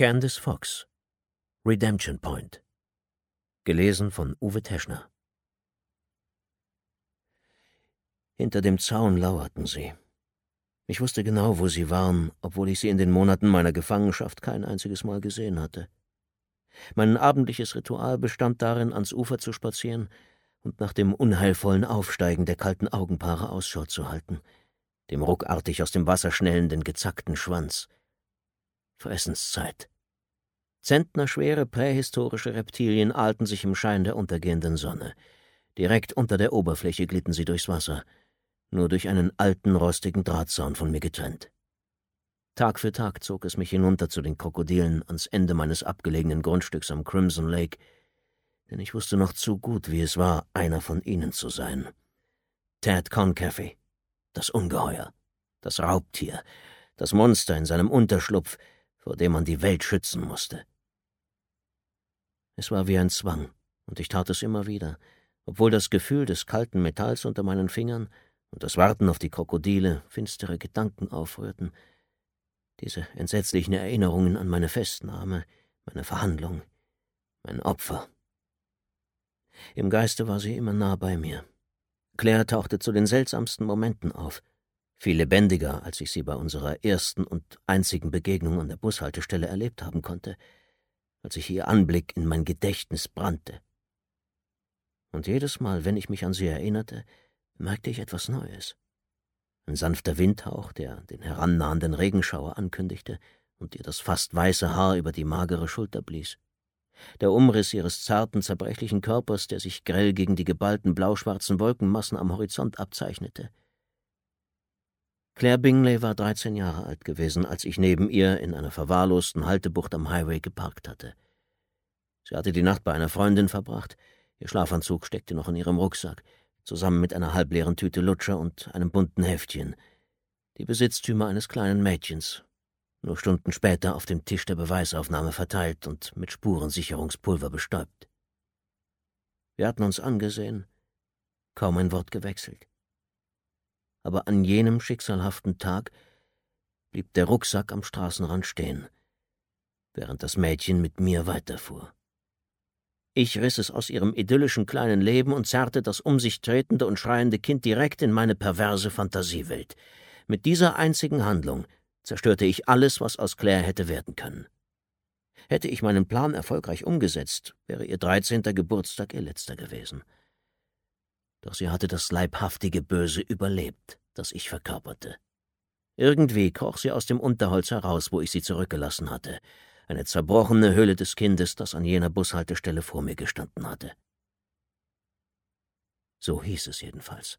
Candice Fox Redemption Point Gelesen von Uwe Teschner Hinter dem Zaun lauerten sie. Ich wusste genau, wo sie waren, obwohl ich sie in den Monaten meiner Gefangenschaft kein einziges Mal gesehen hatte. Mein abendliches Ritual bestand darin, ans Ufer zu spazieren und nach dem unheilvollen Aufsteigen der kalten Augenpaare Ausschau zu halten, dem ruckartig aus dem Wasser schnellenden gezackten Schwanz. Veressenszeit. Zentnerschwere prähistorische Reptilien ahlten sich im Schein der untergehenden Sonne. Direkt unter der Oberfläche glitten sie durchs Wasser, nur durch einen alten, rostigen Drahtzaun von mir getrennt. Tag für Tag zog es mich hinunter zu den Krokodilen ans Ende meines abgelegenen Grundstücks am Crimson Lake, denn ich wusste noch zu gut, wie es war, einer von ihnen zu sein. Ted Concaffe, das Ungeheuer, das Raubtier, das Monster in seinem Unterschlupf, vor dem man die Welt schützen musste. Es war wie ein Zwang, und ich tat es immer wieder, obwohl das Gefühl des kalten Metalls unter meinen Fingern und das Warten auf die Krokodile finstere Gedanken aufrührten, diese entsetzlichen Erinnerungen an meine Festnahme, meine Verhandlung, mein Opfer. Im Geiste war sie immer nah bei mir. Claire tauchte zu den seltsamsten Momenten auf, viel lebendiger, als ich sie bei unserer ersten und einzigen Begegnung an der Bushaltestelle erlebt haben konnte, als ich ihr Anblick in mein Gedächtnis brannte. Und jedes Mal, wenn ich mich an sie erinnerte, merkte ich etwas Neues. Ein sanfter Windhauch, der den herannahenden Regenschauer ankündigte und ihr das fast weiße Haar über die magere Schulter blies. Der Umriss ihres zarten, zerbrechlichen Körpers, der sich grell gegen die geballten blauschwarzen Wolkenmassen am Horizont abzeichnete. Claire Bingley war 13 Jahre alt gewesen, als ich neben ihr in einer verwahrlosten Haltebucht am Highway geparkt hatte. Sie hatte die Nacht bei einer Freundin verbracht. Ihr Schlafanzug steckte noch in ihrem Rucksack, zusammen mit einer halbleeren Tüte Lutscher und einem bunten Heftchen. Die Besitztümer eines kleinen Mädchens, nur Stunden später auf dem Tisch der Beweisaufnahme verteilt und mit Spurensicherungspulver bestäubt. Wir hatten uns angesehen, kaum ein Wort gewechselt aber an jenem schicksalhaften Tag blieb der Rucksack am Straßenrand stehen, während das Mädchen mit mir weiterfuhr. Ich riss es aus ihrem idyllischen kleinen Leben und zerrte das um sich tretende und schreiende Kind direkt in meine perverse Fantasiewelt. Mit dieser einzigen Handlung zerstörte ich alles, was aus Claire hätte werden können. Hätte ich meinen Plan erfolgreich umgesetzt, wäre ihr dreizehnter Geburtstag ihr letzter gewesen doch sie hatte das leibhaftige Böse überlebt, das ich verkörperte. Irgendwie kroch sie aus dem Unterholz heraus, wo ich sie zurückgelassen hatte, eine zerbrochene Hülle des Kindes, das an jener Bushaltestelle vor mir gestanden hatte. So hieß es jedenfalls.